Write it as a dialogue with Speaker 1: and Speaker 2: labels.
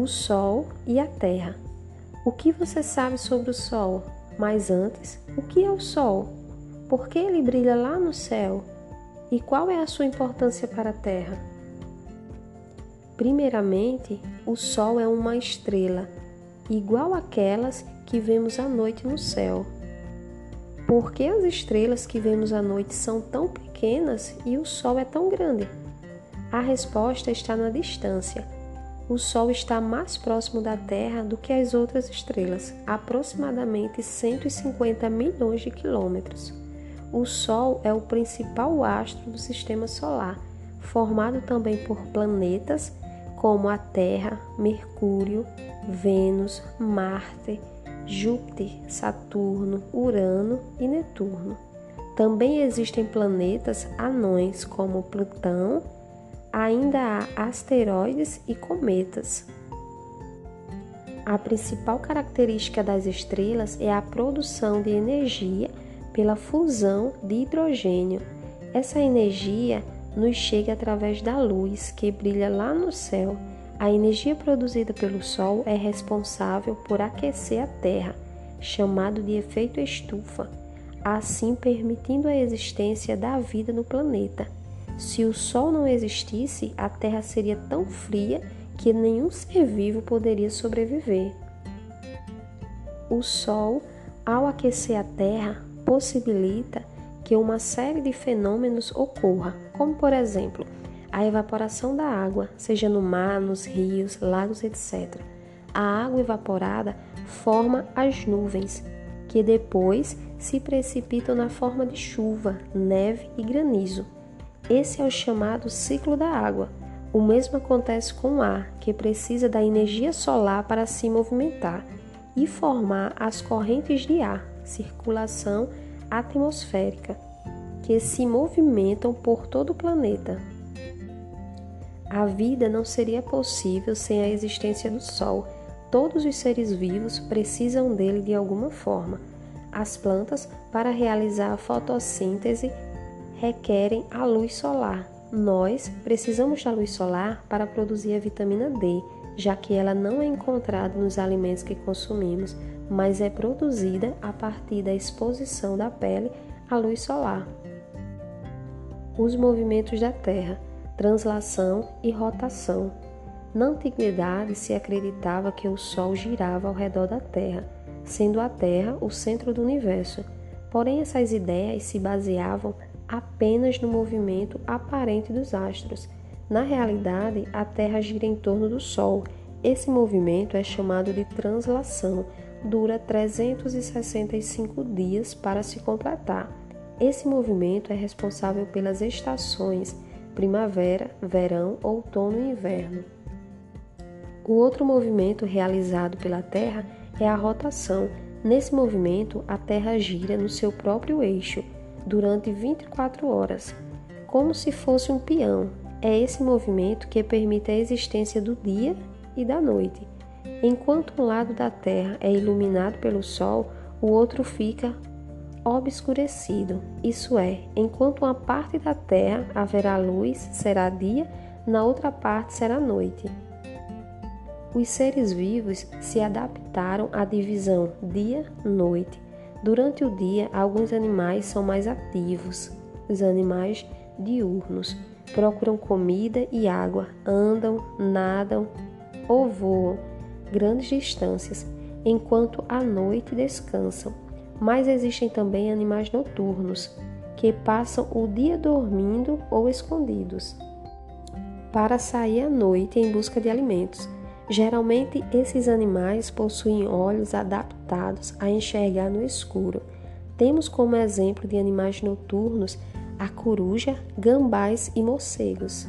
Speaker 1: o Sol e a Terra. O que você sabe sobre o Sol? Mas antes, o que é o Sol? Por que ele brilha lá no céu? E qual é a sua importância para a Terra? Primeiramente, o Sol é uma estrela, igual àquelas que vemos à noite no céu. Por que as estrelas que vemos à noite são tão pequenas e o Sol é tão grande? A resposta está na distância. O Sol está mais próximo da Terra do que as outras estrelas, aproximadamente 150 milhões de quilômetros. O Sol é o principal astro do sistema solar, formado também por planetas como a Terra, Mercúrio, Vênus, Marte, Júpiter, Saturno, Urano e Netuno. Também existem planetas anões como Plutão, ainda há asteroides e cometas. A principal característica das estrelas é a produção de energia pela fusão de hidrogênio. Essa energia nos chega através da luz que brilha lá no céu a energia produzida pelo Sol é responsável por aquecer a Terra, chamado de efeito estufa, assim permitindo a existência da vida no planeta. Se o Sol não existisse, a Terra seria tão fria que nenhum ser vivo poderia sobreviver. O Sol, ao aquecer a Terra, possibilita que uma série de fenômenos ocorra, como por exemplo, a evaporação da água, seja no mar, nos rios, lagos, etc. A água evaporada forma as nuvens, que depois se precipitam na forma de chuva, neve e granizo. Esse é o chamado ciclo da água. O mesmo acontece com o ar, que precisa da energia solar para se movimentar e formar as correntes de ar, circulação atmosférica, que se movimentam por todo o planeta. A vida não seria possível sem a existência do Sol. Todos os seres vivos precisam dele de alguma forma. As plantas, para realizar a fotossíntese, requerem a luz solar. Nós precisamos da luz solar para produzir a vitamina D, já que ela não é encontrada nos alimentos que consumimos, mas é produzida a partir da exposição da pele à luz solar. Os movimentos da Terra translação e rotação. Na antiguidade se acreditava que o Sol girava ao redor da Terra, sendo a Terra o centro do universo. Porém, essas ideias se baseavam apenas no movimento aparente dos astros. Na realidade, a Terra gira em torno do Sol. Esse movimento é chamado de translação. Dura 365 dias para se completar. Esse movimento é responsável pelas estações primavera, verão, outono e inverno. O outro movimento realizado pela Terra é a rotação. Nesse movimento, a Terra gira no seu próprio eixo durante 24 horas, como se fosse um peão. É esse movimento que permite a existência do dia e da noite. Enquanto um lado da Terra é iluminado pelo Sol, o outro fica obscurecido, isso é, enquanto uma parte da terra haverá luz, será dia, na outra parte será noite. Os seres vivos se adaptaram à divisão dia-noite. Durante o dia, alguns animais são mais ativos, os animais diurnos. Procuram comida e água, andam, nadam ou voam grandes distâncias, enquanto à noite descansam mas existem também animais noturnos que passam o dia dormindo ou escondidos para sair à noite em busca de alimentos. Geralmente, esses animais possuem olhos adaptados a enxergar no escuro. Temos como exemplo de animais noturnos a coruja, gambás e morcegos.